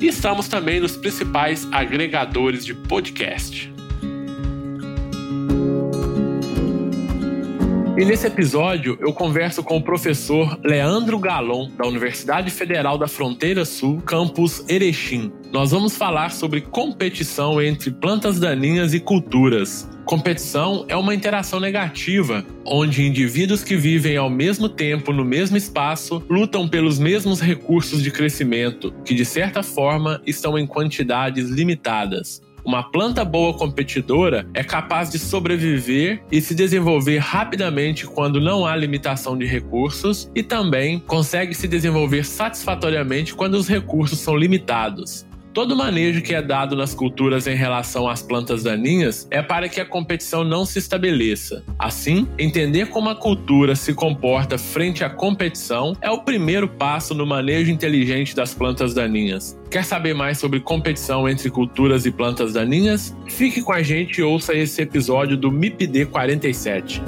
E estamos também nos principais agregadores de podcast. E nesse episódio eu converso com o professor Leandro Galon, da Universidade Federal da Fronteira Sul, campus Erechim. Nós vamos falar sobre competição entre plantas daninhas e culturas. Competição é uma interação negativa, onde indivíduos que vivem ao mesmo tempo no mesmo espaço lutam pelos mesmos recursos de crescimento, que de certa forma estão em quantidades limitadas. Uma planta boa competidora é capaz de sobreviver e se desenvolver rapidamente quando não há limitação de recursos e também consegue se desenvolver satisfatoriamente quando os recursos são limitados. Todo manejo que é dado nas culturas em relação às plantas daninhas é para que a competição não se estabeleça. Assim, entender como a cultura se comporta frente à competição é o primeiro passo no manejo inteligente das plantas daninhas. Quer saber mais sobre competição entre culturas e plantas daninhas? Fique com a gente e ouça esse episódio do MIPD 47.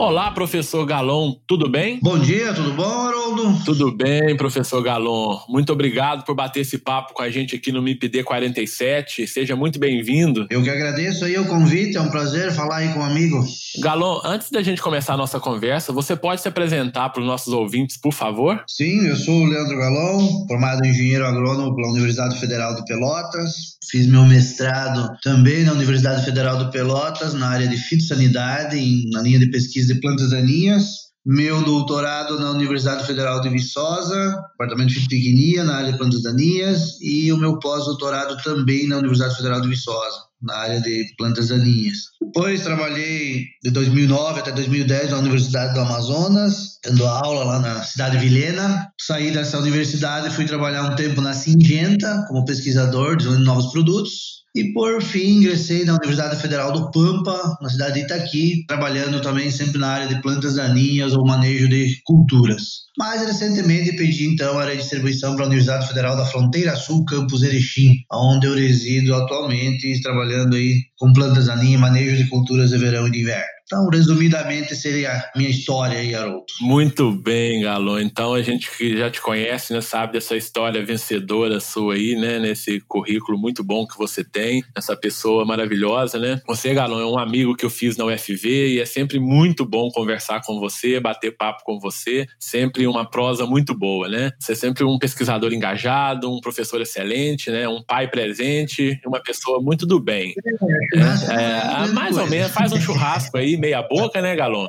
Olá, professor Galon, tudo bem? Bom dia, tudo bom, Haroldo? Tudo bem, professor Galon. Muito obrigado por bater esse papo com a gente aqui no MIPD 47. Seja muito bem-vindo. Eu que agradeço aí o convite, é um prazer falar aí com um amigo. Galon, antes da gente começar a nossa conversa, você pode se apresentar para os nossos ouvintes, por favor? Sim, eu sou o Leandro Galon, formado em engenheiro agrônomo pela Universidade Federal de Pelotas. Fiz meu mestrado também na Universidade Federal de Pelotas, na área de fitossanidade, na linha de pesquisa de plantas daninhas. Meu doutorado na Universidade Federal de Viçosa, departamento de fitotecnia, na área de plantas daninhas. E o meu pós-doutorado também na Universidade Federal de Viçosa, na área de plantas daninhas. Depois trabalhei de 2009 até 2010 na Universidade do Amazonas, dando aula lá na cidade de Vilhena. Saí dessa universidade e fui trabalhar um tempo na Singenta como pesquisador, desenvolvendo novos produtos. E por fim, ingressei na Universidade Federal do Pampa, na cidade de Itaqui, trabalhando também sempre na área de plantas daninhas ou manejo de culturas. Mais recentemente pedi então a área de distribuição para a Universidade Federal da Fronteira Sul, campus Erechim, onde eu resido atualmente, trabalhando aí com plantas daninhas manejo de culturas de verão e de inverno. Então, resumidamente, seria a minha história aí, Haroldo. Muito bem, Galo. Então, a gente que já te conhece, né, sabe dessa história vencedora sua aí, né, nesse currículo muito bom que você tem, essa pessoa maravilhosa, né? Você, Galo, é um amigo que eu fiz na UFV e é sempre muito bom conversar com você, bater papo com você, sempre uma prosa muito boa, né? Você é sempre um pesquisador engajado, um professor excelente, né? Um pai presente, uma pessoa muito do bem. É, é, é, mais ou menos, faz um churrasco aí, meia boca, né, Galon?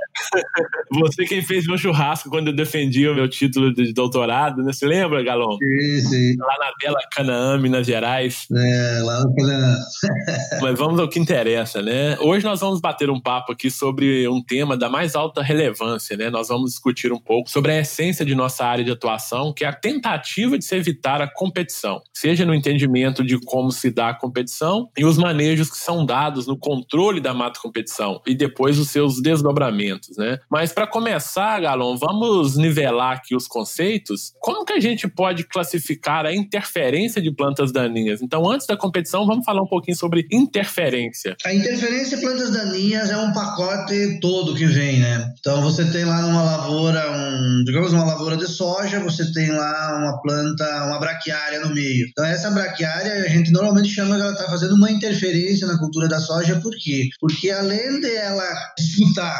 Você quem fez meu churrasco quando eu defendi o meu título de doutorado, né? Você lembra, Galon? Sim, sim. Lá na bela Canaã, Minas Gerais. É, lá no Canaã. Mas vamos ao que interessa, né? Hoje nós vamos bater um papo aqui sobre um tema da mais alta relevância, né? Nós vamos discutir um pouco sobre a essência de nossa área de atuação, que é a tentativa de se evitar a competição, seja no entendimento de como se dá a competição e os manejos que são dados no controle da mata competição e depois os seus desdobramentos, né? Mas para começar, Galon, vamos nivelar aqui os conceitos. Como que a gente pode classificar a interferência de plantas daninhas? Então, antes da competição, vamos falar um pouquinho sobre interferência. A interferência de plantas daninhas é um pacote todo que vem, né? Então, você tem lá numa lavoura, um, digamos uma lavoura de soja, você tem lá uma planta, uma braquiária no meio. Então, essa braquiária a gente normalmente chama que ela está fazendo uma interferência na cultura da soja, por quê? Porque além de ela disputar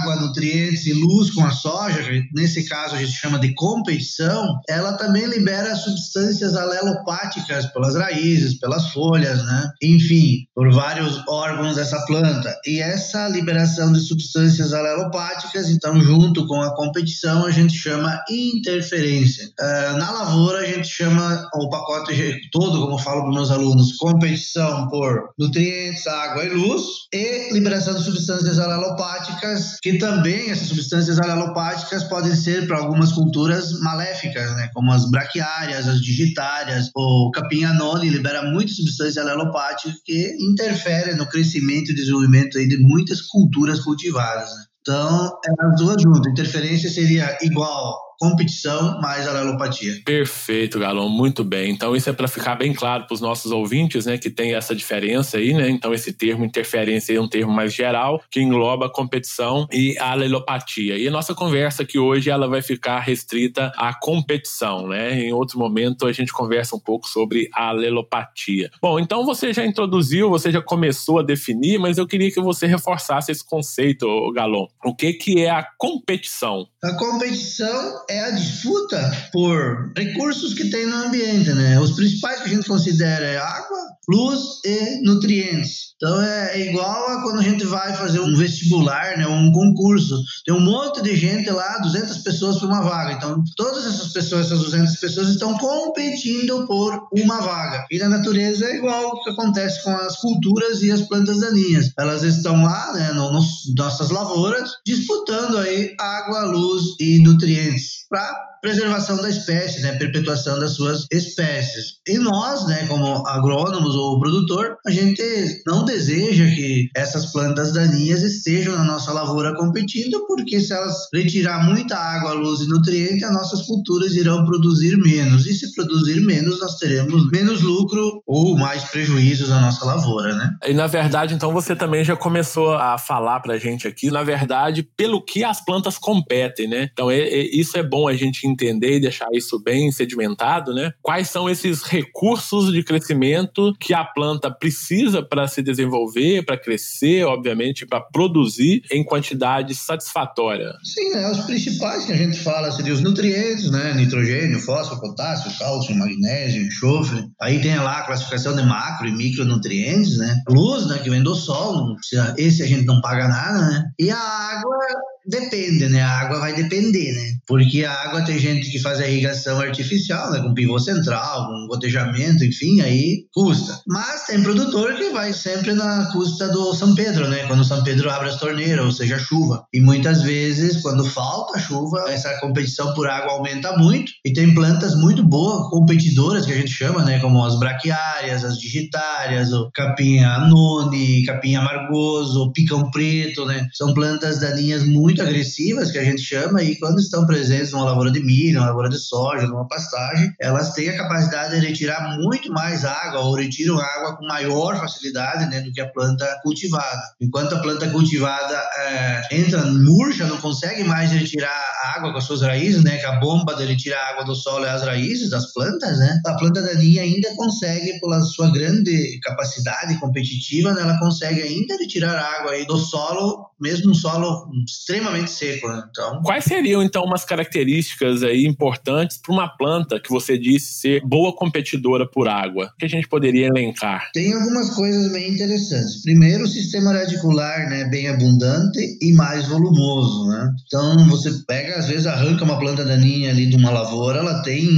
água, nutrientes e luz com a soja, nesse caso a gente chama de competição, ela também libera substâncias alelopáticas pelas raízes, pelas folhas, né? Enfim, por vários órgãos dessa planta. E essa liberação de substâncias alelopáticas, então, junto com a competição, a gente chama interferência. Uh, na lavoura, a gente chama o pacote todo, como eu falo para meus alunos, competição por nutrientes, água e luz, e liberação de substâncias alelopáticas, que também essas substâncias alelopáticas podem ser para algumas culturas maléficas, né? como as braquiárias, as digitárias. O capim anone libera muita substância alelopática que interfere no crescimento e desenvolvimento de muitas culturas cultivadas. Né? Então, é as duas juntas. Interferência seria igual competição mais alelopatia. Perfeito, Galão, muito bem. Então isso é para ficar bem claro para os nossos ouvintes, né, que tem essa diferença aí, né? Então esse termo interferência é um termo mais geral que engloba a competição e a alelopatia. E a nossa conversa aqui hoje ela vai ficar restrita à competição, né? Em outro momento a gente conversa um pouco sobre a alelopatia. Bom, então você já introduziu, você já começou a definir, mas eu queria que você reforçasse esse conceito, Galon. O que que é a competição? A competição é a disputa por recursos que tem no ambiente, né? Os principais que a gente considera é água, luz e nutrientes. Então é, é igual a quando a gente vai fazer um vestibular, né, um concurso. Tem um monte de gente lá, 200 pessoas por uma vaga. Então todas essas pessoas, essas 200 pessoas estão competindo por uma vaga. E na natureza é igual o que acontece com as culturas e as plantas daninhas. Elas estão lá, né, no, nos nossas lavouras, disputando aí água, luz e nutrientes para preservação da espécie, né, perpetuação das suas espécies. E nós, né, como agrônomos ou produtor, a gente não deseja que essas plantas daninhas estejam na nossa lavoura competindo, porque se elas retirar muita água, luz e nutriente, as nossas culturas irão produzir menos. E se produzir menos, nós teremos menos lucro ou mais prejuízos na nossa lavoura, né? E na verdade, então você também já começou a falar pra gente aqui, na verdade, pelo que as plantas competem, né? Então é, é, isso é bom a gente entender e deixar isso bem sedimentado, né? Quais são esses recursos de crescimento que a planta precisa para se desenvolver, para crescer, obviamente, para produzir em quantidade satisfatória? Sim, né? Os principais que a gente fala seriam os nutrientes, né? Nitrogênio, fósforo, potássio, cálcio, magnésio, enxofre. Aí tem lá a classificação de macro e micronutrientes, né? Luz, né? Que vem do sol, esse a gente não paga nada, né? E a água Depende, né? A água vai depender, né? Porque a água tem gente que faz a irrigação artificial, né? Com pivô central, com gotejamento, enfim, aí custa. Mas tem produtor que vai sempre na custa do São Pedro, né? Quando o São Pedro abre as torneiras, ou seja, chuva. E muitas vezes, quando falta chuva, essa competição por água aumenta muito. E tem plantas muito boas, competidoras, que a gente chama, né? Como as braquiárias, as digitárias, o capim anone, capim amargoso, picão preto, né? São plantas daninhas muito muito agressivas, que a gente chama, e quando estão presentes numa lavoura de milho, numa lavoura de soja, numa pastagem, elas têm a capacidade de retirar muito mais água, ou retiram água com maior facilidade né, do que a planta cultivada. Enquanto a planta cultivada é, entra murcha, não consegue mais retirar água com as suas raízes, né, que a bomba de retirar água do solo é as raízes das plantas, né, a planta daninha ainda consegue, pela sua grande capacidade competitiva, né, ela consegue ainda retirar água aí do solo, mesmo um solo extremamente extremamente seco, né? Então... Quais seriam, então, umas características aí importantes para uma planta que você disse ser boa competidora por água? Que a gente poderia elencar? Tem algumas coisas bem interessantes. Primeiro, o sistema radicular, né, bem abundante e mais volumoso, né? Então, você pega, às vezes, arranca uma planta daninha ali de uma lavoura, ela tem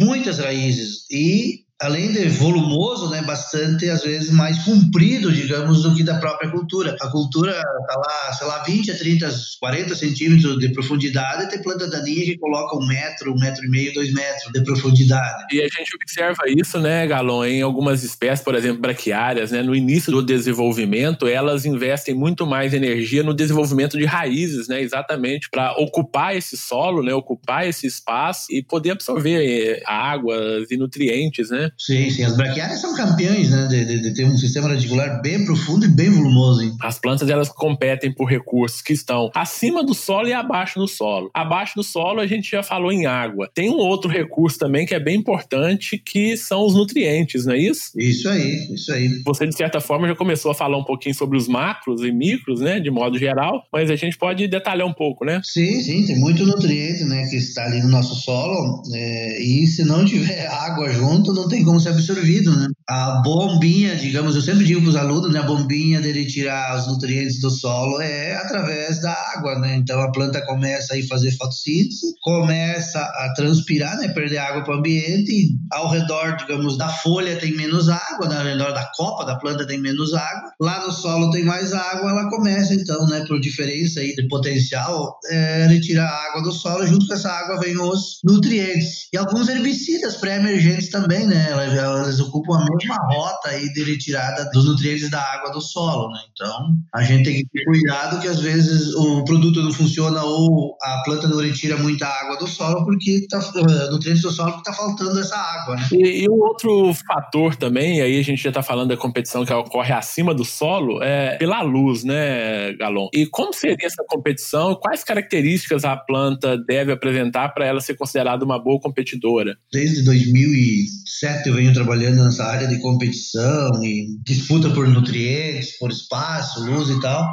muitas raízes e além de volumoso, né, bastante, às vezes, mais comprido, digamos, do que da própria cultura. A cultura está lá, sei lá, 20 a 30, 40 centímetros de profundidade, tem planta daninha que coloca um metro, um metro e meio, dois metros de profundidade. E a gente observa isso, né, Galon, em algumas espécies, por exemplo, braquiárias, né, no início do desenvolvimento, elas investem muito mais energia no desenvolvimento de raízes, né, exatamente para ocupar esse solo, né, ocupar esse espaço e poder absorver eh, águas e nutrientes, né? Né? Sim, sim. As braquiárias são campeões, né? De, de, de ter um sistema radicular bem profundo e bem volumoso. Hein? As plantas elas competem por recursos que estão acima do solo e abaixo do solo. Abaixo do solo a gente já falou em água. Tem um outro recurso também que é bem importante que são os nutrientes, não é isso? Isso aí, isso aí. Você de certa forma já começou a falar um pouquinho sobre os macros e micros, né, de modo geral, mas a gente pode detalhar um pouco, né? Sim, sim, tem muito nutriente, né, que está ali no nosso solo é, e se não tiver água junto, não tem como ser absorvido, né? A bombinha, digamos, eu sempre digo para os alunos, né, a bombinha de retirar os nutrientes do solo é através da água, né? Então a planta começa a fazer fotossíntese, começa a transpirar, né, perder água para o ambiente e ao redor, digamos, da folha tem menos água, né, ao redor da copa da planta tem menos água, lá no solo tem mais água, ela começa então, né, por diferença aí de potencial, é, retirar a água do solo, junto com essa água vem os nutrientes. E alguns herbicidas pré-emergentes também, né, elas, elas ocupam a mesma rota aí de retirada dos nutrientes da água do solo, né? Então, a gente tem que ter cuidado que às vezes o produto não funciona ou a planta não retira muita água do solo porque tá eh, nutrientes do solo porque tá faltando essa água, né? E, e um outro fator também, aí a gente já tá falando da competição que ocorre acima do solo, é pela luz, né, Galon? E como seria essa competição? Quais características a planta deve apresentar para ela ser considerada uma boa competidora? Desde 2007 eu venho trabalhando nessa área de competição e disputa por nutrientes, por espaço, luz e tal.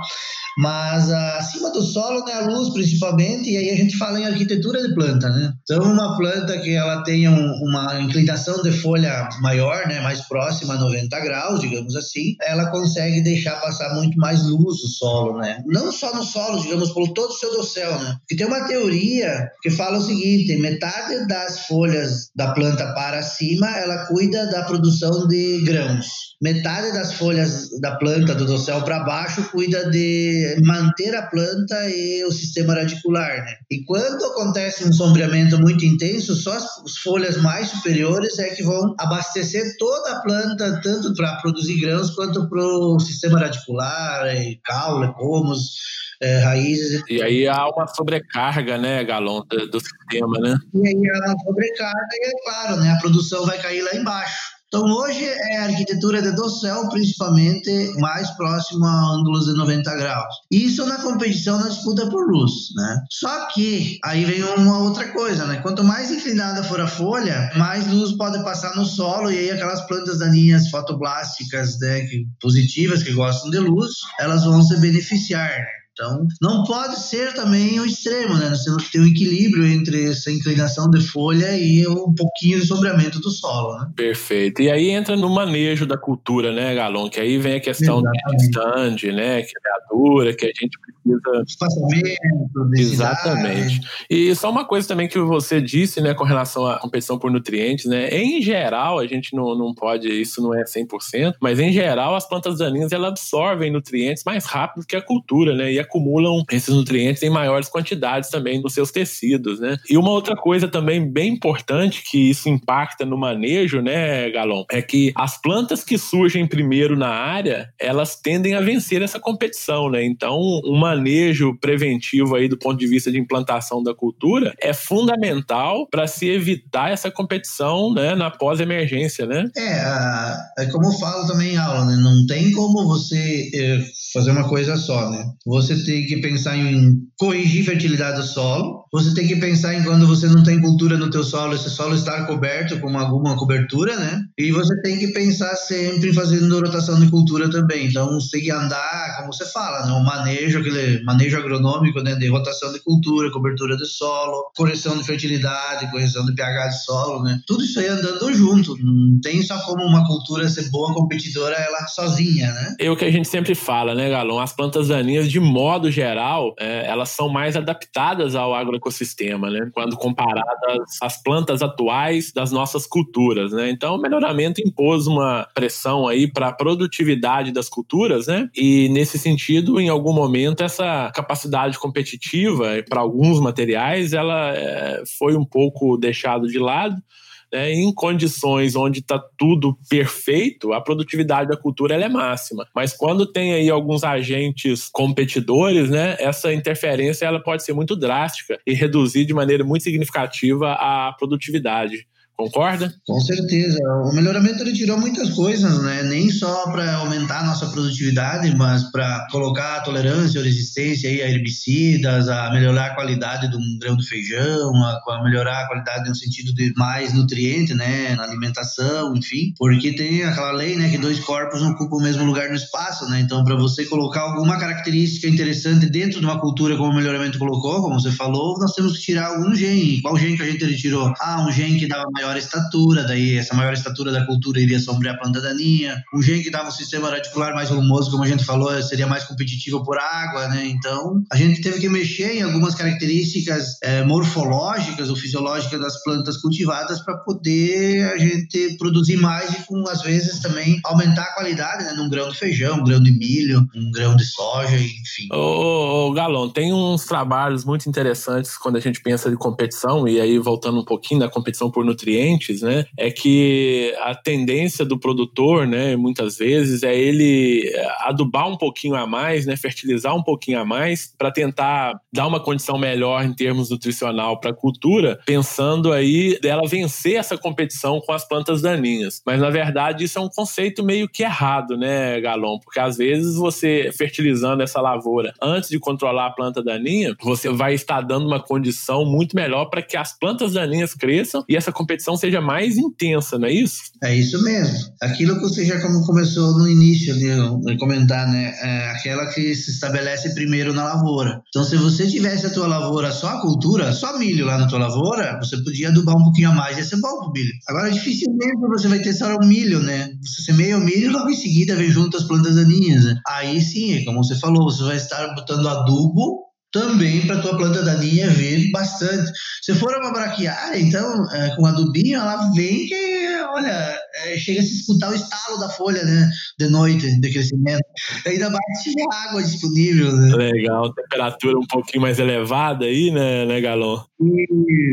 Mas ah, acima do solo, né, a luz principalmente, e aí a gente fala em arquitetura de planta, né? Então, uma planta que ela tenha um, uma inclinação de folha maior, né, mais próxima a 90 graus, digamos assim, ela consegue deixar passar muito mais luz no solo, né? Não só no solo, digamos, por todo o seu dossel, né? Porque tem uma teoria que fala o seguinte, metade das folhas da planta para cima, ela cuida da produção de grãos. Metade das folhas da planta do dossel para baixo cuida de manter a planta e o sistema radicular, né? E quando acontece um sombreamento muito intenso, só as folhas mais superiores é que vão abastecer toda a planta, tanto para produzir grãos quanto para o sistema radicular, e caule, pomos, é, raízes. E aí há uma sobrecarga, né, Galon, do, do sistema, né? E aí há uma sobrecarga e, é claro, né, a produção vai cair lá embaixo. Então, hoje é a arquitetura de dossel, principalmente mais próximo a ângulos de 90 graus. Isso na competição, na disputa por luz, né? Só que aí vem uma outra coisa, né? Quanto mais inclinada for a folha, mais luz pode passar no solo e aí aquelas plantas daninhas fotoblásticas, né, positivas, que gostam de luz, elas vão se beneficiar, né? Então, não pode ser também o extremo, né? Nós temos que ter um equilíbrio entre essa inclinação de folha e um pouquinho de sombreamento do solo, né? Perfeito. E aí entra no manejo da cultura, né, Galon? Que aí vem a questão Exatamente. do stand, né? Criadura, que a gente precisa. Espaçamento, Exatamente. E só uma coisa também que você disse, né, com relação à competição por nutrientes, né? Em geral, a gente não, não pode, isso não é 100%, mas em geral, as plantas daninhas elas absorvem nutrientes mais rápido que a cultura, né? E acumulam esses nutrientes em maiores quantidades também nos seus tecidos, né? E uma outra coisa também bem importante que isso impacta no manejo, né, Galon, é que as plantas que surgem primeiro na área, elas tendem a vencer essa competição, né? Então, um manejo preventivo aí do ponto de vista de implantação da cultura é fundamental para se evitar essa competição, né, na pós-emergência, né? É, é como eu falo também em aula, né? Não tem como você é, fazer uma coisa só, né? Você tem que pensar em corrigir fertilidade do solo, você tem que pensar em quando você não tem cultura no teu solo, esse solo estar coberto com alguma cobertura, né? E você tem que pensar sempre em fazendo rotação de cultura também. Então você tem que andar, como você fala, né? O manejo, aquele manejo agronômico, né? De rotação de cultura, cobertura de solo, correção de fertilidade, correção de pH de solo, né? Tudo isso aí andando junto. Não tem só como uma cultura ser boa competidora ela sozinha, né? É o que a gente sempre fala, né, Galon? As plantas daninhas, de modo geral, é, elas são mais adaptadas ao agroecossistema, né? Quando comparadas às plantas atuais das nossas culturas, né? Então, o melhoramento impôs uma pressão aí para a produtividade das culturas, né? E nesse sentido, em algum momento, essa capacidade competitiva para alguns materiais, ela é, foi um pouco deixado de lado né, em condições onde está tudo perfeito, a produtividade da cultura é máxima. Mas quando tem aí alguns agentes competidores, né, essa interferência ela pode ser muito drástica e reduzir de maneira muito significativa a produtividade Concorda? Com certeza. O melhoramento ele tirou muitas coisas, né? Nem só para aumentar a nossa produtividade, mas para colocar a tolerância ou resistência aí a herbicidas, a melhorar a qualidade do grão do feijão, a, melhorar a qualidade no sentido de mais nutriente, né, na alimentação, enfim, porque tem aquela lei, né, que dois corpos não ocupam o mesmo lugar no espaço, né? Então, para você colocar alguma característica interessante dentro de uma cultura como o melhoramento colocou, como você falou, nós temos que tirar algum gene. Qual gene que a gente retirou? Ah, um gene que dava maior estatura, daí essa maior estatura da cultura iria sombrear a planta daninha. Um gene que dava um sistema radicular mais volumoso, como a gente falou, seria mais competitivo por água, né? Então, a gente teve que mexer em algumas características é, morfológicas ou fisiológicas das plantas cultivadas para poder a gente produzir mais e com, às vezes, também aumentar a qualidade, né? Num grão de feijão, um grão de milho, um grão de soja, enfim. Ô, ô, Galon, tem uns trabalhos muito interessantes quando a gente pensa de competição, e aí voltando um pouquinho da competição por nutrientes, né? É que a tendência do produtor, né, muitas vezes, é ele adubar um pouquinho a mais, né? Fertilizar um pouquinho a mais para tentar dar uma condição melhor em termos nutricional para a cultura, pensando aí dela vencer essa competição com as plantas daninhas. Mas na verdade isso é um conceito meio que errado, né, Galon? Porque às vezes você fertilizando essa lavoura antes de controlar a planta daninha, você vai estar dando uma condição muito melhor para que as plantas daninhas cresçam e essa competição seja mais intensa, não é isso? É isso mesmo. Aquilo que você já começou no início de comentar, né? É aquela que se estabelece primeiro na lavoura. Então, se você tivesse a tua lavoura só a cultura, só milho lá na tua lavoura, você podia adubar um pouquinho a mais, ia ser bom pro milho. Agora, dificilmente você vai ter só o milho, né? Você semeia o milho e logo em seguida vem junto as plantas daninhas. Né? Aí sim, como você falou, você vai estar botando adubo também para tua planta daninha vir bastante. Se for uma braquiária, então, é, com adubinho, ela vem que, olha, é, chega a se escutar o estalo da folha, né, de noite, de crescimento. Ainda mais se tiver água disponível, né? Legal, temperatura um pouquinho mais elevada aí, né, né, Galon?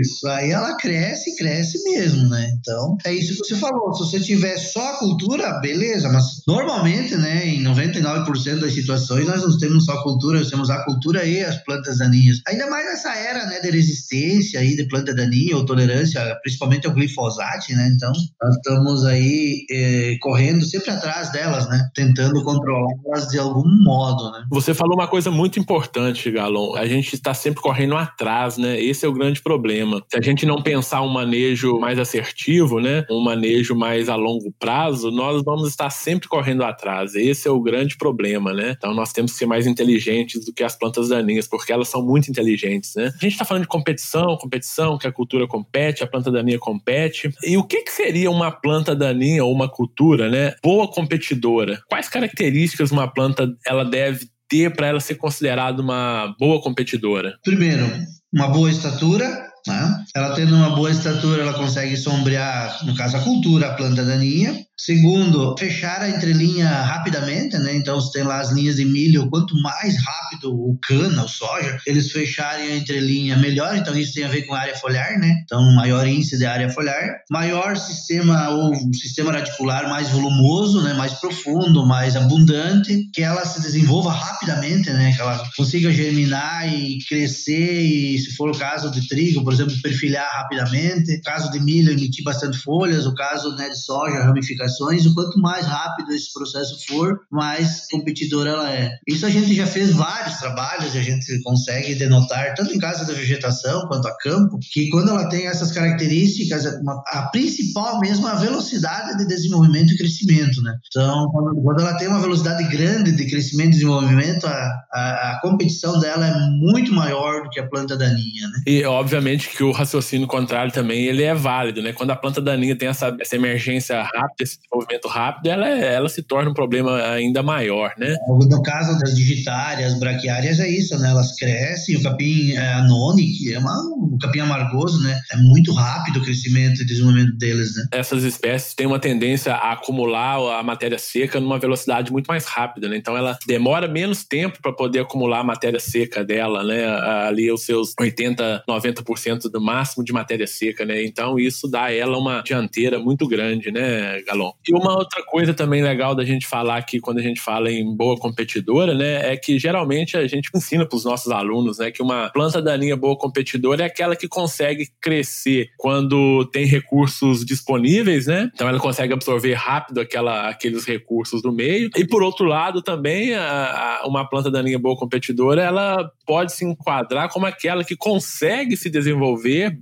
Isso, aí ela cresce, cresce mesmo, né? Então, é isso que você falou. Se você tiver só a cultura, beleza, mas normalmente, né, em 99% das situações, nós não temos só a cultura, nós temos a cultura e as plantas daninhas. Ainda mais nessa era, né, de resistência aí de planta daninha ou tolerância, principalmente ao glifosato, né? Então, nós estamos aí eh, correndo sempre atrás delas, né? Tentando controlá-las de algum modo, né? Você falou uma coisa muito importante, Galon. A gente está sempre correndo atrás, né? Esse é o grande problema. Se a gente não pensar um manejo mais assertivo, né? Um manejo mais a longo prazo, nós vamos estar sempre correndo atrás. Esse é o grande problema, né? Então, nós temos que ser mais inteligentes do que as plantas daninhas porque elas são muito inteligentes, né? A gente está falando de competição, competição, que a cultura compete, a planta daninha compete. E o que, que seria uma planta daninha ou uma cultura, né? Boa competidora. Quais características uma planta ela deve ter para ela ser considerada uma boa competidora? Primeiro, uma boa estatura, né? Ela tendo uma boa estatura, ela consegue sombrear, no caso, a cultura, a planta daninha. Segundo, fechar a entrelinha rapidamente, né? Então, se tem lá as linhas de milho, quanto mais rápido o cana, o soja, eles fecharem a entrelinha, melhor. Então, isso tem a ver com a área foliar, né? Então, maior índice de área foliar. Maior sistema ou sistema radicular mais volumoso, né? Mais profundo, mais abundante. Que ela se desenvolva rapidamente, né? Que ela consiga germinar e crescer e, se for o caso de trigo, por exemplo, perfilhar rapidamente. O caso de milho, emitir bastante folhas. O caso né, de soja, ramificar aplicações, o quanto mais rápido esse processo for, mais competidora ela é. Isso a gente já fez vários trabalhos e a gente consegue denotar, tanto em casa da vegetação quanto a campo, que quando ela tem essas características, a principal mesmo é a velocidade de desenvolvimento e crescimento, né? Então, quando ela tem uma velocidade grande de crescimento e desenvolvimento, a, a, a competição dela é muito maior do que a planta daninha, né? E, obviamente, que o raciocínio contrário também, ele é válido, né? Quando a planta daninha tem essa, essa emergência rápida, esse desenvolvimento rápido, ela, ela se torna um problema ainda maior, né? No caso das digitárias, braquiárias, é isso, né? Elas crescem, o capim é, anone, que é uma, um capim amargoso, né? É muito rápido o crescimento e desenvolvimento deles, né? Essas espécies têm uma tendência a acumular a matéria seca numa velocidade muito mais rápida, né? Então ela demora menos tempo para poder acumular a matéria seca dela, né? Ali os seus 80, 90% 90% do máximo de matéria seca, né? Então isso dá a ela uma dianteira muito grande, né, Galon? E uma outra coisa também legal da gente falar aqui quando a gente fala em boa competidora, né, é que geralmente a gente ensina para os nossos alunos, né, que uma planta daninha boa competidora é aquela que consegue crescer quando tem recursos disponíveis, né? Então ela consegue absorver rápido aquela, aqueles recursos do meio. E por outro lado também a, a, uma planta daninha boa competidora, ela pode se enquadrar como aquela que consegue se desenvolver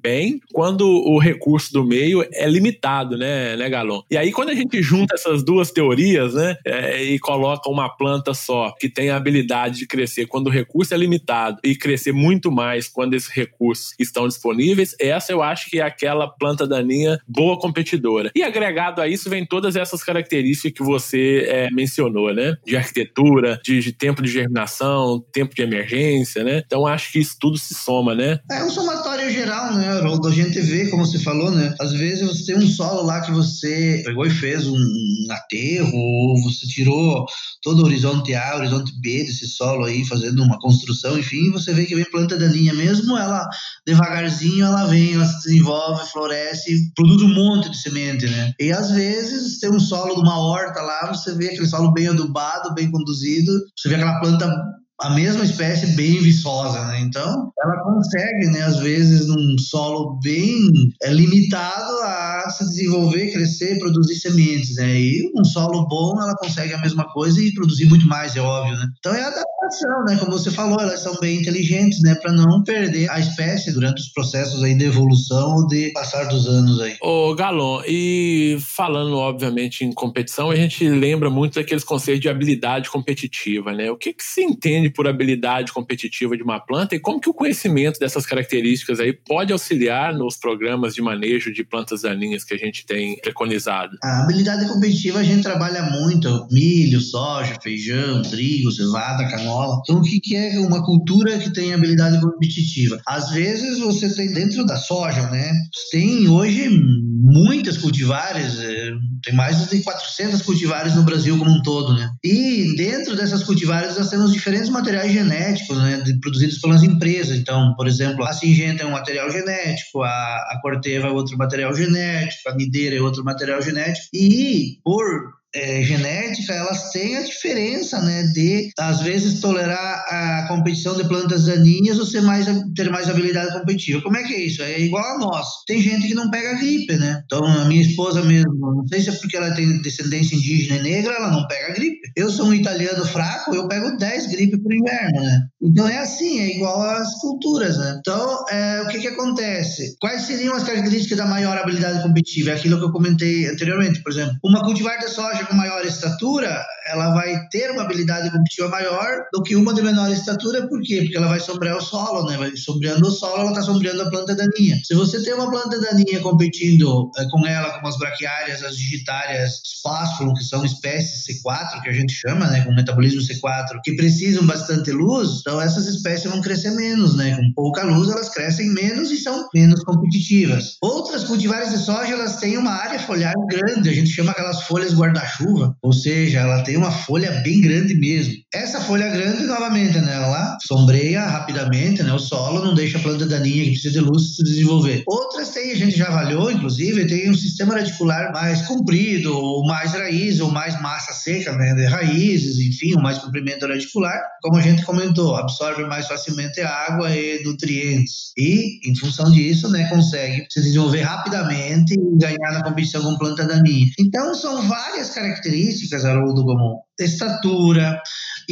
bem quando o recurso do meio é limitado, né, né, Galon? E aí quando a gente junta essas duas teorias, né, é, e coloca uma planta só que tem a habilidade de crescer quando o recurso é limitado e crescer muito mais quando esses recursos estão disponíveis, essa eu acho que é aquela planta daninha boa competidora. E agregado a isso vem todas essas características que você é, mencionou, né? De arquitetura, de, de, tempo de germinação, tempo de emergência, né? Então acho que isso tudo se soma, né? É um somatório geral, né, Haroldo? A gente vê, como você falou, né? Às vezes você tem um solo lá que você pegou e fez um, um aterro, ou você tirou todo o horizonte A, horizonte B desse solo aí, fazendo uma construção, enfim, você vê que vem planta daninha mesmo, ela devagarzinho ela vem, ela se desenvolve, floresce, produz um monte de semente, né? E às vezes tem um solo de uma horta lá, você vê aquele solo bem adubado, bem conduzido, você vê aquela planta a mesma espécie bem viçosa, né? Então, ela consegue, né, às vezes, num solo bem é, limitado a se desenvolver, crescer, produzir sementes, né? E um solo bom, ela consegue a mesma coisa e produzir muito mais, é óbvio, né? Então, é adaptação, né? Como você falou, elas são bem inteligentes, né, para não perder a espécie durante os processos aí de evolução ou de passar dos anos aí. Ô, Galon, e falando, obviamente, em competição, a gente lembra muito daqueles conceitos de habilidade competitiva, né? O que, que se entende por habilidade competitiva de uma planta e como que o conhecimento dessas características aí pode auxiliar nos programas de manejo de plantas daninhas que a gente tem preconizado? A habilidade competitiva a gente trabalha muito, milho, soja, feijão, trigo, cevada, canola. Então o que, é uma cultura que tem habilidade competitiva? Às vezes você tem dentro da soja, né? Tem hoje muitas cultivares, eh, tem mais de 400 cultivares no Brasil como um todo, né? E dentro dessas cultivares nós temos diferentes materiais genéticos, né, produzidos pelas empresas. Então, por exemplo, a Singenta é um material genético, a, a Corteva é outro material genético, a Mideira é outro material genético. E por é, genética, elas têm a diferença, né, de às vezes tolerar a competição de plantas daninhas ou ser mais, ter mais habilidade competitiva. Como é que é isso? É igual a nós. Tem gente que não pega gripe, né? Então, a minha esposa mesmo, não sei se é porque ela tem descendência indígena e negra, ela não pega gripe. Eu sou um italiano fraco, eu pego 10 gripes por inverno, né? Então, é assim, é igual às culturas, né? Então, é, o que que acontece? Quais seriam as características da maior habilidade competitiva? É aquilo que eu comentei anteriormente, por exemplo, uma cultivar de soja com maior estatura, ela vai ter uma habilidade competitiva maior do que uma de menor estatura, por quê? Porque ela vai sombrear o solo, né? Vai sombreando o solo, ela está sombreando a planta daninha. Se você tem uma planta daninha competindo é, com ela, com as braquiárias, as digitárias, spásculo, que são espécies C4, que a gente chama, né? Com metabolismo C4, que precisam bastante luz, então essas espécies vão crescer menos, né? Com pouca luz, elas crescem menos e são menos competitivas. Outras cultivares de soja, elas têm uma área foliar grande, a gente chama aquelas folhas guarda-chuva, ou seja, ela tem uma folha bem grande mesmo. Essa folha grande, novamente, né, ela sombreia rapidamente né, o solo, não deixa a planta daninha que precisa de luz se desenvolver. Outras tem, a gente já avaliou, inclusive, tem um sistema radicular mais comprido, ou mais raiz, ou mais massa seca, né, de raízes, enfim, ou mais comprimento radicular. Como a gente comentou, absorve mais facilmente água e nutrientes. E, em função disso, né, consegue se desenvolver rapidamente e ganhar na competição com planta daninha. Então, são várias características, Haroldo, como estatura,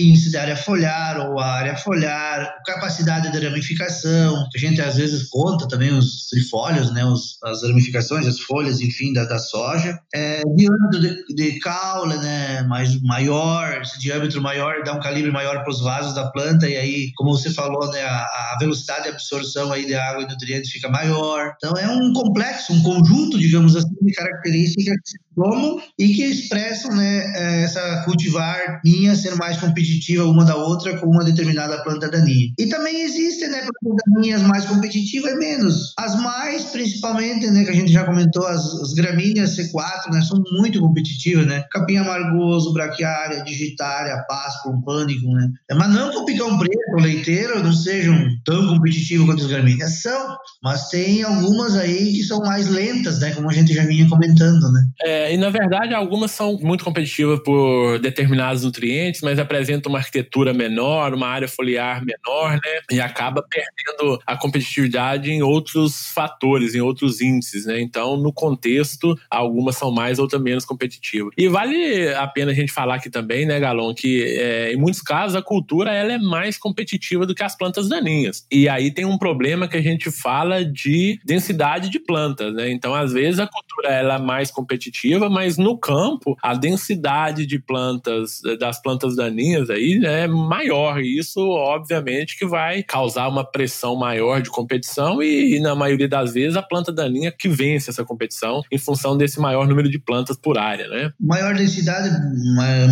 índice de área foliar ou área foliar, capacidade de ramificação, a gente às vezes conta também os trifólios, né, os, as ramificações, as folhas, enfim, da, da soja, é, diâmetro de, de caule, né, mais maior, esse diâmetro maior dá um calibre maior para os vasos da planta e aí, como você falou, né, a, a velocidade de absorção aí de água e nutrientes fica maior. Então é um complexo, um conjunto, digamos assim, de características que se tomam e que expressam, né, essa cultivar minha ser mais competitiva competitiva uma da outra com uma determinada planta daninha. E também existem, né, plantas daninhas mais competitivas e menos. As mais, principalmente, né, que a gente já comentou, as, as gramíneas C4, né, são muito competitivas, né? Capim amargoso, braquiária, digitária, páscoa, pânico, né? Mas não que o picão preto, leiteiro, não sejam tão competitivos quanto as gramíneas. São, mas tem algumas aí que são mais lentas, né, como a gente já vinha comentando, né? É, e na verdade algumas são muito competitivas por determinados nutrientes, mas apresentam uma arquitetura menor, uma área foliar menor, né? E acaba perdendo a competitividade em outros fatores, em outros índices, né? Então, no contexto, algumas são mais, outras menos competitivas. E vale a pena a gente falar aqui também, né, Galon, que é, em muitos casos a cultura ela é mais competitiva do que as plantas daninhas. E aí tem um problema que a gente fala de densidade de plantas, né? Então, às vezes a cultura ela é mais competitiva, mas no campo a densidade de plantas das plantas daninhas aí é maior. E isso, obviamente, que vai causar uma pressão maior de competição e, e, na maioria das vezes, a planta daninha que vence essa competição em função desse maior número de plantas por área, né? Maior densidade,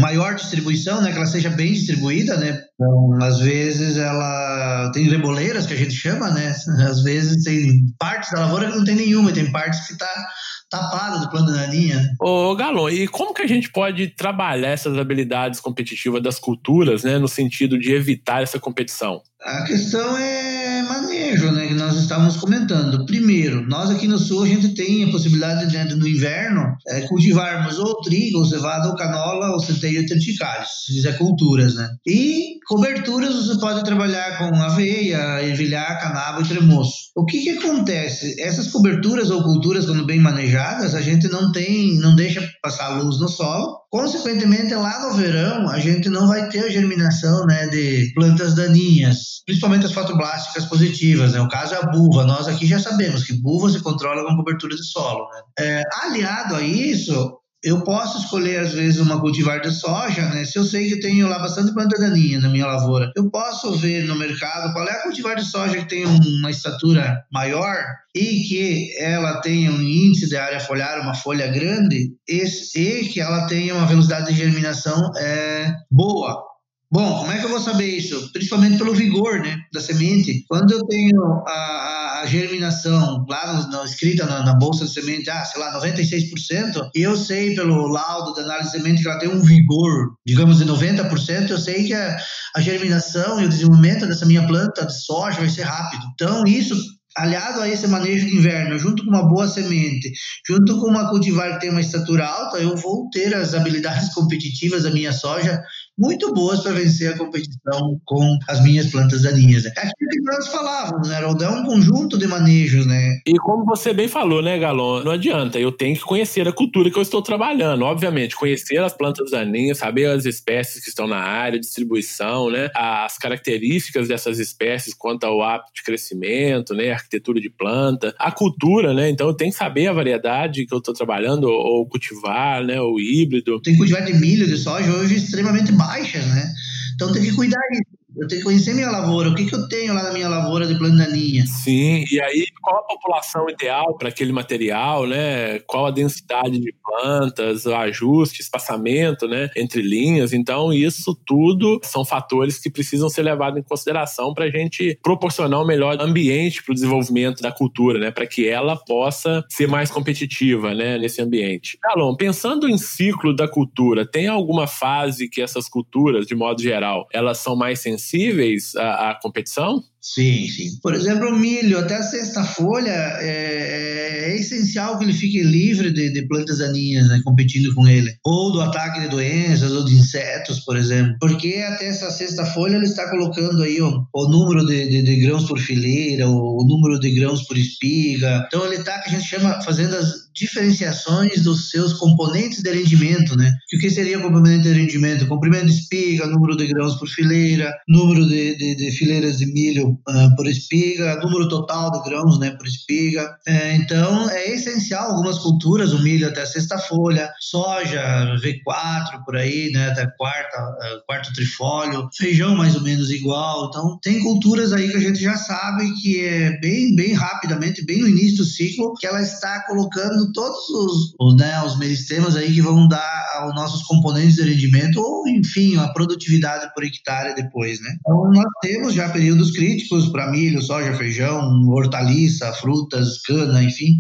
maior distribuição, né? Que ela seja bem distribuída, né? Então, às vezes ela tem reboleiras, que a gente chama, né? Às vezes tem partes da lavoura que não tem nenhuma, tem partes que está tapada do plano da linha. Ô, Galon, e como que a gente pode trabalhar essas habilidades competitivas das culturas, né, no sentido de evitar essa competição? A questão é manejo, né, nós estávamos comentando. Primeiro, nós aqui no sul a gente tem a possibilidade de, no inverno é, cultivarmos ou trigo, ou cevada, ou canola, ou centeio triticários, se quiser culturas, né? E coberturas você pode trabalhar com aveia, ervilhar, canabo e tremoço. O que que acontece? Essas coberturas ou culturas, quando bem manejadas, a gente não tem, não deixa passar luz no solo. Consequentemente, lá no verão, a gente não vai ter a germinação, né, de plantas daninhas principalmente as fotoblásticas positivas, né? O caso é a buva. Nós aqui já sabemos que buva se controla com cobertura de solo, né? É, aliado a isso, eu posso escolher, às vezes, uma cultivar de soja, né? Se eu sei que tenho lá bastante planta daninha na minha lavoura, eu posso ver no mercado qual é a cultivar de soja que tem uma estatura maior e que ela tenha um índice de área foliar, uma folha grande, e, e que ela tenha uma velocidade de germinação é, boa. Bom, como é que eu vou saber isso? Principalmente pelo vigor né, da semente. Quando eu tenho a, a germinação lá no, no, escrita na, na, bolsa de semente, ah, sei lá, 96%, e eu sei pelo laudo da análise de semente que ela tem um vigor, digamos, de 90%, eu sei que a, a germinação e o desenvolvimento dessa minha planta de soja vai ser rápido. Então, isso aliado a esse manejo de inverno, junto com uma boa semente, junto com uma cultivar que tem uma estatura alta, eu vou ter as habilidades competitivas da minha soja muito boas para vencer a competição com as minhas plantas daninhas. É aquilo que nós falávamos, né, Haroldo? É um conjunto de manejos, né? E como você bem falou, né, Galon? Não adianta, eu tenho que conhecer a cultura que eu estou trabalhando. Obviamente, conhecer as plantas daninhas, saber as espécies que estão na área, distribuição, né? As características dessas espécies quanto ao hábito de crescimento, né? arquitetura de planta, a cultura, né? Então eu tenho que saber a variedade que eu estou trabalhando, ou cultivar, né? O híbrido. Tem que cultivar de milho, de soja, hoje extremamente baixo baixas, né? Então tem que cuidar disso. Eu tenho que conhecer minha lavoura, o que, que eu tenho lá na minha lavoura de planta daninha. Sim, e aí qual a população ideal para aquele material, né? Qual a densidade de plantas, ajuste, espaçamento, né? Entre linhas. Então, isso tudo são fatores que precisam ser levados em consideração para a gente proporcionar um melhor ambiente para o desenvolvimento da cultura, né? Para que ela possa ser mais competitiva, né? Nesse ambiente. Alon, pensando em ciclo da cultura, tem alguma fase que essas culturas, de modo geral, elas são mais sensíveis sensíveis à, à competição? Sim, sim. Por exemplo, o milho, até a sexta folha, é, é essencial que ele fique livre de, de, plantas daninhas, né, competindo com ele. Ou do ataque de doenças, ou de insetos, por exemplo. Porque até essa sexta folha ele está colocando aí ó, o número de, de, de, grãos por fileira, o, o, número de grãos por espiga. Então ele está, que a gente chama, fazendo as diferenciações dos seus componentes de rendimento, né? O que seria componente de rendimento? Comprimento de espiga, número de grãos por fileira, número de, de, de fileiras de milho uh, por espiga, número total de grãos né, por espiga. É, então, é essencial algumas culturas, o milho até sexta folha, soja V4 por aí, né, até quarta, uh, quarto trifólio, feijão mais ou menos igual. Então, tem culturas aí que a gente já sabe que é bem, bem rapidamente, bem no início do ciclo, que ela está colocando todos os, os, né, os meristemas aí que vão dar aos nossos componentes de rendimento ou, enfim, a produtividade por hectare depois, né? Então, nós temos já períodos críticos para milho, soja, feijão, hortaliça, frutas, cana, enfim,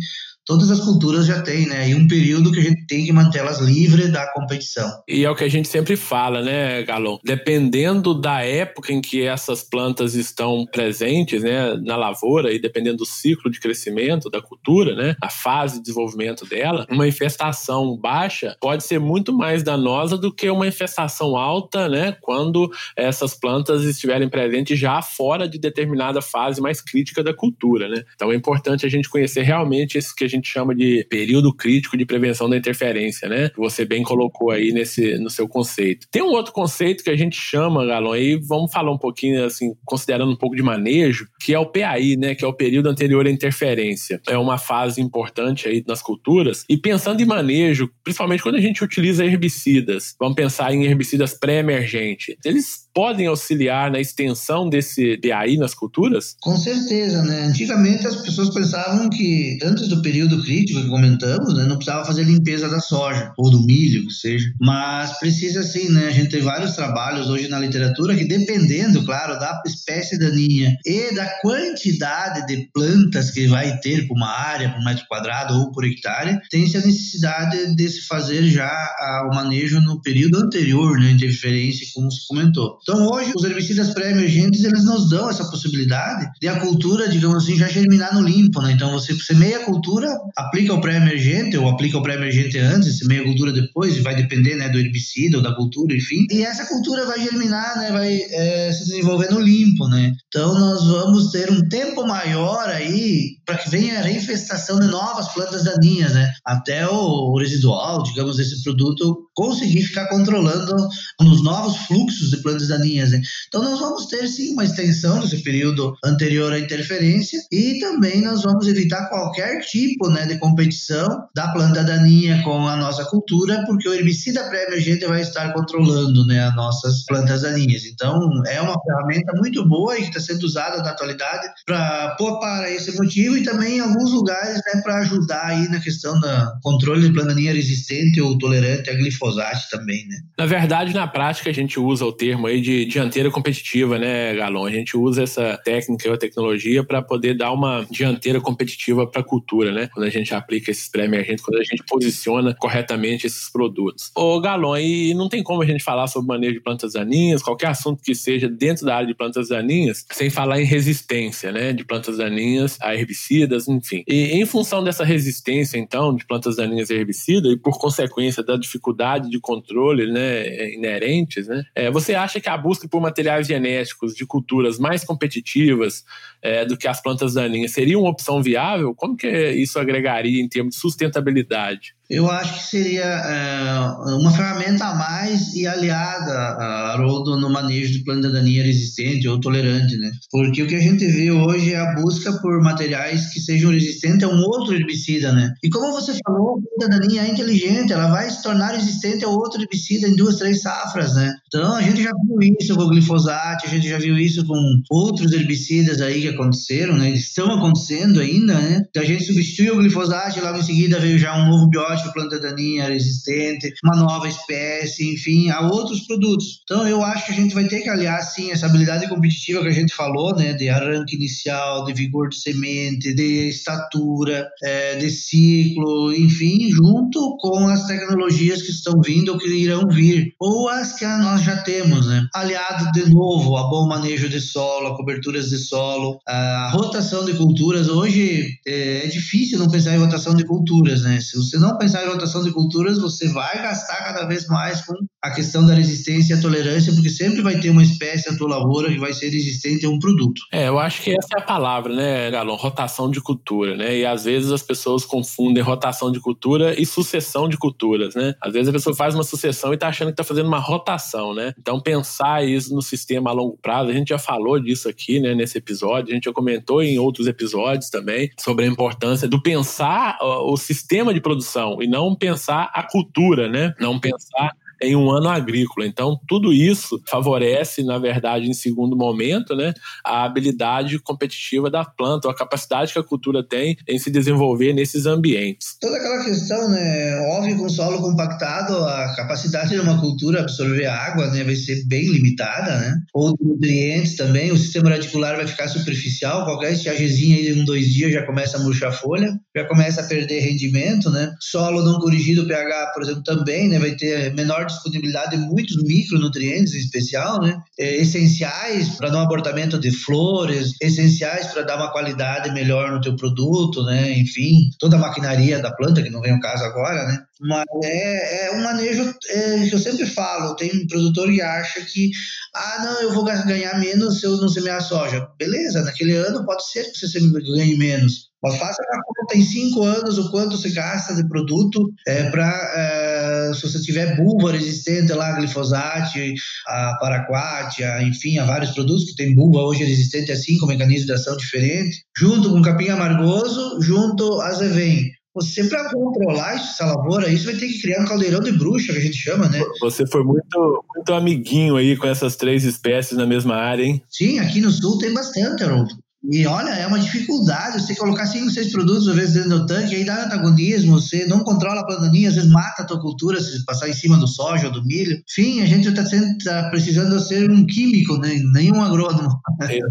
todas as culturas já têm, né? E um período que a gente tem que mantê-las livres da competição. E é o que a gente sempre fala, né, Galon? Dependendo da época em que essas plantas estão presentes, né, na lavoura e dependendo do ciclo de crescimento da cultura, né, a fase de desenvolvimento dela, uma infestação baixa pode ser muito mais danosa do que uma infestação alta, né, quando essas plantas estiverem presentes já fora de determinada fase mais crítica da cultura, né? Então é importante a gente conhecer realmente isso que a gente gente chama de período crítico de prevenção da interferência, né? Você bem colocou aí nesse, no seu conceito. Tem um outro conceito que a gente chama, Galon, aí vamos falar um pouquinho, assim, considerando um pouco de manejo, que é o PAI, né? Que é o período anterior à interferência. É uma fase importante aí nas culturas. E pensando em manejo, principalmente quando a gente utiliza herbicidas, vamos pensar em herbicidas pré-emergentes. Eles podem auxiliar na extensão desse PAI nas culturas? Com certeza, né? Antigamente as pessoas pensavam que antes do período período crítico que comentamos, né, não precisava fazer limpeza da soja ou do milho, que seja. Mas precisa sim, né? A gente tem vários trabalhos hoje na literatura que, dependendo, claro, da espécie daninha e da quantidade de plantas que vai ter por uma área, por metro quadrado ou por hectare, tem-se a necessidade de se fazer já o manejo no período anterior, né? Interferência, como se comentou. Então, hoje, os herbicidas pré-emergentes, eles nos dão essa possibilidade de a cultura, digamos assim, já germinar no limpo, né? Então, você semeia a cultura, aplica o pré-emergente ou aplica o pré-emergente antes, semeia a cultura depois, vai depender né, do herbicida ou da cultura, enfim. E essa cultura vai germinar, né, vai é, se desenvolver no limpo, né? Então nós vamos ter um tempo maior aí para que venha a reinfestação de novas plantas daninhas, né? Até o residual, digamos, desse produto conseguir ficar controlando os novos fluxos de plantas daninhas. Né? Então nós vamos ter sim uma extensão desse período anterior à interferência e também nós vamos evitar qualquer tipo né, de competição da planta daninha com a nossa cultura, porque o herbicida pré-emergente vai estar controlando né, as nossas plantas daninhas. Então é uma ferramenta muito boa e que está sendo usada na atualidade para para esse motivo e também em alguns lugares né, para ajudar aí na questão do controle de planta daninha resistente ou tolerante a glifosate também, né? Na verdade, na prática, a gente usa o termo aí de dianteira competitiva, né, Galon? A gente usa essa técnica ou tecnologia para poder dar uma dianteira competitiva para a cultura, né? Quando a gente aplica esses pré-emergentes, quando a gente posiciona corretamente esses produtos. Ô, Galon, e não tem como a gente falar sobre manejo de plantas daninhas, qualquer assunto que seja dentro da área de plantas daninhas, sem falar em resistência, né, de plantas daninhas a herbicidas, enfim. E em função dessa resistência, então, de plantas daninhas a herbicida, e por consequência da dificuldade de controle né, inerentes, né, é, você acha que a busca por materiais genéticos de culturas mais competitivas é, do que as plantas daninhas seria uma opção viável? Como que isso agregaria em termos de sustentabilidade? Eu acho que seria é, uma ferramenta a mais e aliada a Haroldo no manejo de planta daninha resistente ou tolerante, né? Porque o que a gente vê hoje é a busca por materiais que sejam resistentes a um outro herbicida, né? E como você falou, a daninha é inteligente, ela vai se tornar resistente a outro herbicida em duas, três safras, né? Então a gente já viu isso com o glifosato, a gente já viu isso com outros herbicidas aí que aconteceram, né? Eles estão acontecendo ainda, né? Então a gente substituiu o glifosato e logo em seguida veio já um novo de planta daninha resistente, uma nova espécie, enfim, há outros produtos. Então eu acho que a gente vai ter que aliar sim essa habilidade competitiva que a gente falou, né, de arranque inicial, de vigor de semente, de estatura, é, de ciclo, enfim, junto com as tecnologias que estão vindo ou que irão vir, ou as que nós já temos, né? Aliado de novo a bom manejo de solo, a coberturas de solo, a rotação de culturas. Hoje é, é difícil não pensar em rotação de culturas, né? Se você não em rotação de culturas, você vai gastar cada vez mais com a questão da resistência e a tolerância, porque sempre vai ter uma espécie na tua lavoura que vai ser resistente a um produto. É, eu acho que essa é a palavra, né, Galon? Rotação de cultura, né? E às vezes as pessoas confundem rotação de cultura e sucessão de culturas, né? Às vezes a pessoa faz uma sucessão e está achando que está fazendo uma rotação, né? Então pensar isso no sistema a longo prazo, a gente já falou disso aqui, né, nesse episódio, a gente já comentou em outros episódios também sobre a importância do pensar o sistema de produção e não pensar a cultura, né? Não pensar em um ano agrícola. Então, tudo isso favorece, na verdade, em segundo momento, né, a habilidade competitiva da planta, a capacidade que a cultura tem em se desenvolver nesses ambientes. Toda aquela questão, né, óbvio, com solo compactado, a capacidade de uma cultura absorver água, né, vai ser bem limitada, né? Outros nutrientes também, o sistema radicular vai ficar superficial, qualquer estiagezinha aí um, dois dias já começa a murchar a folha, já começa a perder rendimento, né? Solo não corrigido, pH, por exemplo, também, né, vai ter menor disponibilidade de muitos micronutrientes, em especial, né? É, essenciais para não abortamento de flores, essenciais para dar uma qualidade melhor no teu produto, né? Enfim, toda a maquinaria da planta, que não vem ao caso agora, né? Mas é, é um manejo é, que eu sempre falo. Tem um produtor que acha que, ah, não, eu vou ganhar menos se eu não semear soja. Beleza, naquele ano pode ser que você ganhe menos. Mas faça uma conta em cinco anos o quanto você gasta de produto é, para, é, se você tiver bulva resistente lá, glifosate, a paraquat, a, enfim, há vários produtos que tem bulva hoje resistente assim, com mecanismo de ação diferente, junto com capim amargoso, junto a Zevem. Você para controlar essa lavoura, isso vai ter que criar um caldeirão de bruxa, que a gente chama, né? Você foi muito, muito amiguinho aí com essas três espécies na mesma área, hein? Sim, aqui no sul tem bastante, Haroldo. E olha, é uma dificuldade você colocar cinco, seis produtos às vezes dentro do tanque, aí dá antagonismo, você não controla a plantaninha, às vezes mata a tua cultura se passar em cima do soja ou do milho. Enfim, a gente está tá precisando ser um químico, né? nenhum agrônomo.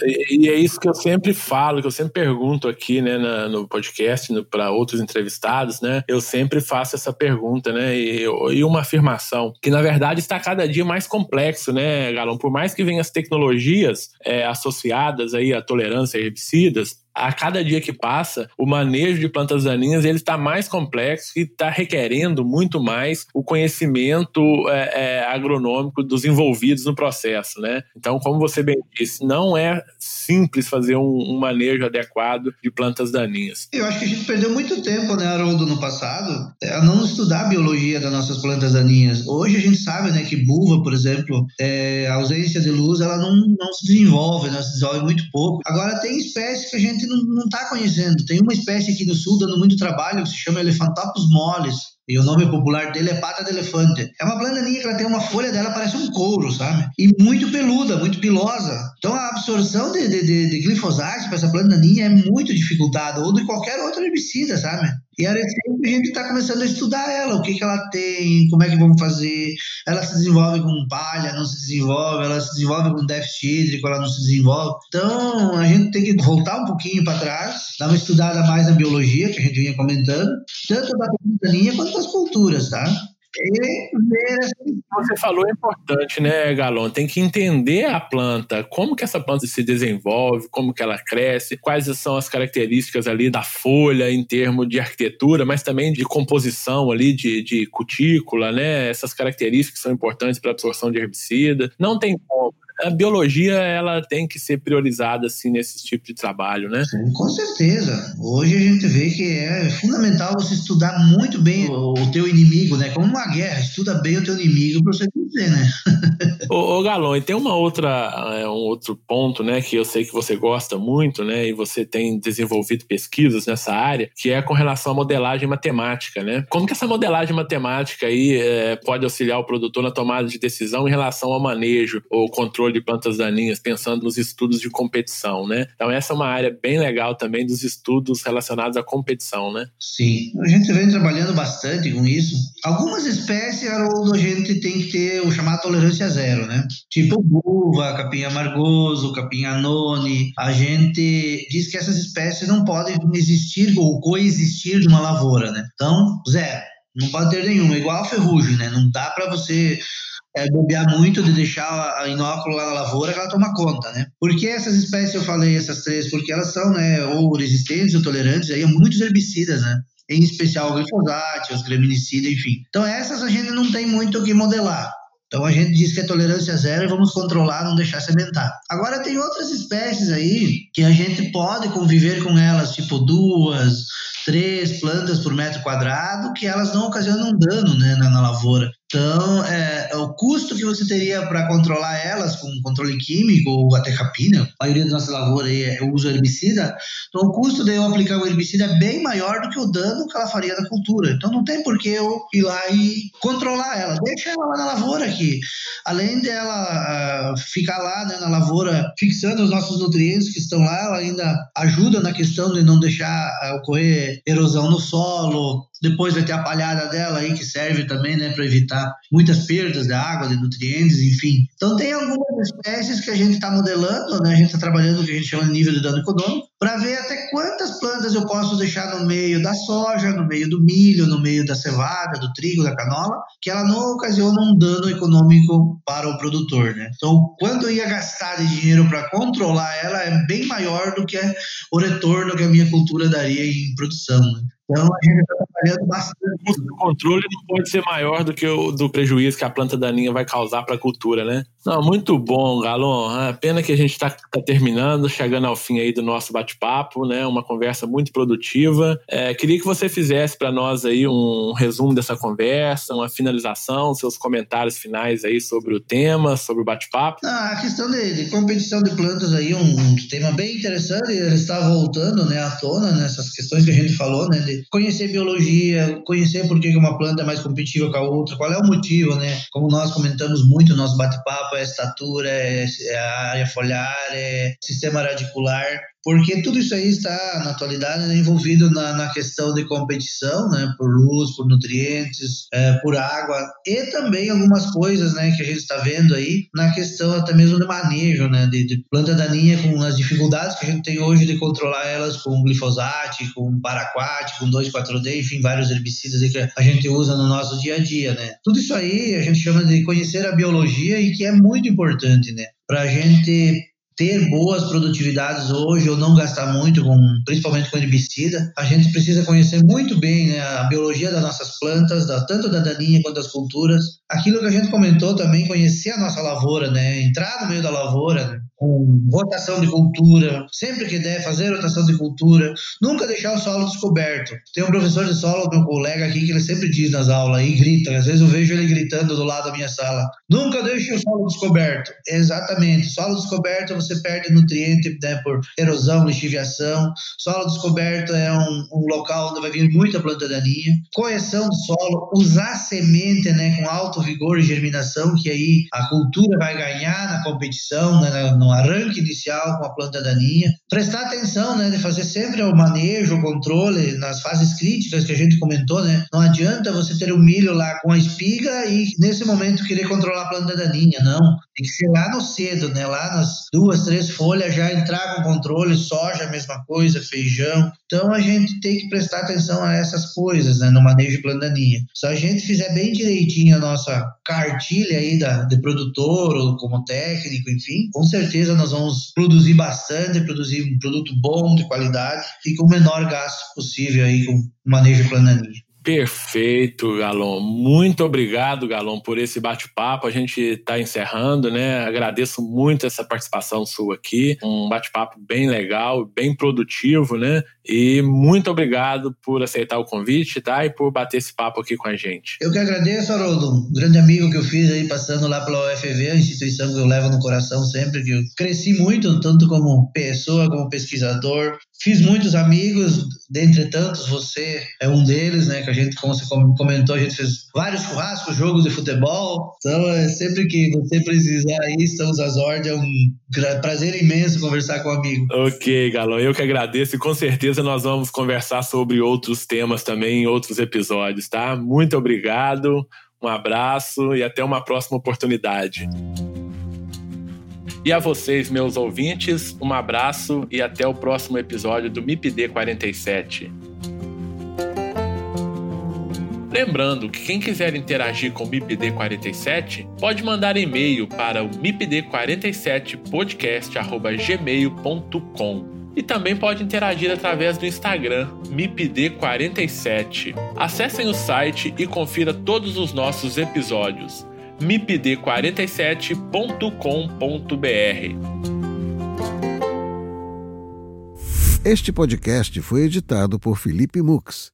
E, e, é isso que eu sempre falo, que eu sempre pergunto aqui né, no podcast, para outros entrevistados, né? Eu sempre faço essa pergunta, né? E, e uma afirmação, que na verdade está cada dia mais complexo, né, Galão? Por mais que venham as tecnologias é, associadas aí a tolerância a herbicidas, a cada dia que passa, o manejo de plantas daninhas ele está mais complexo e está requerendo muito mais o conhecimento é, é, agronômico dos envolvidos no processo, né? Então, como você bem disse, não é simples fazer um, um, manejo adequado de plantas daninhas. Eu acho que a gente perdeu muito tempo, né, Haroldo, no passado, a não estudar a biologia das nossas plantas daninhas. Hoje a gente sabe, né, que buva, por exemplo, é, a ausência de luz, ela não, não se desenvolve, né, se desenvolve muito pouco. Agora, tem espécies que a gente não está conhecendo. Tem uma espécie aqui no sul dando muito trabalho que se chama Elephantopus moles. E o nome popular dele é pata de elefante. É uma plantaninha que ela tem uma folha dela, parece um couro, sabe? E muito peluda, muito pilosa. Então a absorção de, de, de, de glifosato para essa plantaninha é muito dificultada, ou de qualquer outro herbicida, sabe? E a a gente está começando a estudar ela, o que, que ela tem, como é que vamos fazer. Ela se desenvolve com palha, não se desenvolve, ela se desenvolve com déficit hídrico, ela não se desenvolve. Então a gente tem que voltar um pouquinho para trás, dar uma estudada mais na biologia, que a gente vinha comentando, tanto da plantaninha quanto das culturas, tá? Você falou é importante, né, Galon? Tem que entender a planta, como que essa planta se desenvolve, como que ela cresce, quais são as características ali da folha em termos de arquitetura, mas também de composição ali de, de cutícula, né? Essas características são importantes para a absorção de herbicida. Não tem como a biologia ela tem que ser priorizada assim nesse tipo de trabalho, né? Sim, com certeza. Hoje a gente vê que é fundamental você estudar muito bem o, o teu inimigo, né? Como uma guerra, estuda bem o teu inimigo para você vencer, né? ô, ô Galon, e tem uma outra é, um outro ponto, né, que eu sei que você gosta muito, né, e você tem desenvolvido pesquisas nessa área, que é com relação à modelagem matemática, né? Como que essa modelagem matemática aí é, pode auxiliar o produtor na tomada de decisão em relação ao manejo ou controle controle de plantas daninhas, pensando nos estudos de competição, né? Então essa é uma área bem legal também dos estudos relacionados à competição, né? Sim, a gente vem trabalhando bastante com isso. Algumas espécies, Haroldo, a gente tem que ter o chamado tolerância zero, né? Tipo buva, capim amargoso, capim anone. A gente diz que essas espécies não podem existir ou coexistir numa lavoura, né? Então, zero. Não pode ter nenhuma, igual a ferrugem, né? Não dá para você é, bobear muito de deixar a inóculo lá na lavoura que ela toma conta, né? Por que essas espécies eu falei, essas três? Porque elas são, né, ou resistentes ou tolerantes aí a muitos herbicidas, né? em especial o glifosato, os graminicidas, enfim. Então essas a gente não tem muito o que modelar. Então a gente diz que é tolerância zero e vamos controlar, não deixar sementar. Agora tem outras espécies aí que a gente pode conviver com elas, tipo duas, três plantas por metro quadrado, que elas não ocasionam dano né, na, na lavoura. Então, é, o custo que você teria para controlar elas com controle químico ou até capina, a maioria da nossa lavoura aí é, usa herbicida, então o custo de eu aplicar o herbicida é bem maior do que o dano que ela faria na cultura. Então não tem por que eu ir lá e controlar ela. Deixa ela lá na lavoura aqui. Além dela uh, ficar lá né, na lavoura fixando os nossos nutrientes que estão lá, ela ainda ajuda na questão de não deixar uh, ocorrer erosão no solo, depois vai ter a palhada dela aí, que serve também né, para evitar muitas perdas de água, de nutrientes, enfim. Então, tem algumas espécies que a gente está modelando, né, a gente está trabalhando o que a gente chama de nível de dano econômico, para ver até quantas plantas eu posso deixar no meio da soja, no meio do milho, no meio da cevada, do trigo, da canola, que ela não ocasiona um dano econômico para o produtor. Né? Então, quanto eu ia gastar de dinheiro para controlar ela é bem maior do que o retorno que a minha cultura daria em produção. Né? Então a gente está trabalhando bastante. O controle não pode ser maior do que o do prejuízo que a planta daninha vai causar para a cultura, né? Não, muito bom, Galon. É pena que a gente está tá terminando, chegando ao fim aí do nosso bate-papo, né? Uma conversa muito produtiva. É, queria que você fizesse para nós aí um resumo dessa conversa, uma finalização, seus comentários finais aí sobre o tema, sobre o bate-papo. Ah, a questão de, de, competição de plantas aí, um, um, tema bem interessante. Ele está voltando, né, à tona nessas questões que a gente falou, né? De conhecer biologia, conhecer por que uma planta é mais competitiva com a outra, qual é o motivo, né? Como nós comentamos muito no nosso bate-papo, é estatura, é, é área foliar, é sistema radicular porque tudo isso aí está, na atualidade, né, envolvido na, na, questão de competição, né, por luz, por nutrientes, é, por água, e também algumas coisas né, que a gente está vendo aí na questão até mesmo de manejo né, de, de, planta daninha, com as dificuldades que a gente tem hoje de controlar elas com glifosato, com paraquat, com 2,4-D, enfim, vários herbicidas que a gente usa no nosso dia a dia. Né. Tudo isso aí a gente chama de conhecer a biologia e que é muito importante, né, para a gente ter boas produtividades hoje ou não gastar muito, com, principalmente com herbicida, a gente precisa conhecer muito bem né, a biologia das nossas plantas, da, tanto da daninha quanto das culturas. Aquilo que a gente comentou também, conhecer a nossa lavoura, né, entrar no meio da lavoura, com rotação de cultura, sempre que der, fazer rotação de cultura, nunca deixar o solo descoberto. Tem um professor de solo, meu colega aqui, que ele sempre diz nas aulas e grita, às vezes eu vejo ele gritando do lado da minha sala: nunca deixe o solo descoberto. Exatamente, solo descoberto você perde nutriente né, por erosão, lixiviação. Solo descoberto é um, um local onde vai vir muita planta daninha. Correção do solo, usar semente né, com alto vigor e germinação, que aí a cultura vai ganhar na competição, né, arranque inicial com a planta daninha. Prestar atenção, né, de fazer sempre o manejo, o controle nas fases críticas que a gente comentou, né? Não adianta você ter o milho lá com a espiga e nesse momento querer controlar a planta daninha, não. Tem que ser lá no cedo, né? Lá nas duas, três folhas já entrar com controle, soja a mesma coisa, feijão. Então a gente tem que prestar atenção a essas coisas, né, no manejo de planta daninha. Se a gente fizer bem direitinho a nossa cartilha aí da, de produtor ou como técnico, enfim, com certeza certeza nós vamos produzir bastante, produzir um produto bom, de qualidade e com o menor gasto possível aí com o manejo plananinha. Perfeito, Galon. Muito obrigado, Galon, por esse bate-papo. A gente está encerrando, né? Agradeço muito essa participação sua aqui. Um bate-papo bem legal, bem produtivo, né? E muito obrigado por aceitar o convite, tá? E por bater esse papo aqui com a gente. Eu que agradeço, Haroldo. Um grande amigo que eu fiz aí passando lá pela UFV, a instituição que eu levo no coração sempre, que eu cresci muito, tanto como pessoa, como pesquisador. Fiz muitos amigos, dentre tantos, você é um deles, né? Que a gente, como você comentou, a gente fez vários churrascos, jogos de futebol. Então, é sempre que você precisar aí, estamos às ordens. É um prazer imenso conversar com um amigo. Ok, Galão, eu que agradeço e com certeza nós vamos conversar sobre outros temas também em outros episódios, tá? Muito obrigado, um abraço e até uma próxima oportunidade. E a vocês, meus ouvintes, um abraço e até o próximo episódio do MIPD 47. Lembrando que quem quiser interagir com o MIPD 47 pode mandar e-mail para o mipd47podcast.gmail.com e também pode interagir através do Instagram MIPD47. Acessem o site e confira todos os nossos episódios mipd47.com.br. Este podcast foi editado por Felipe Mux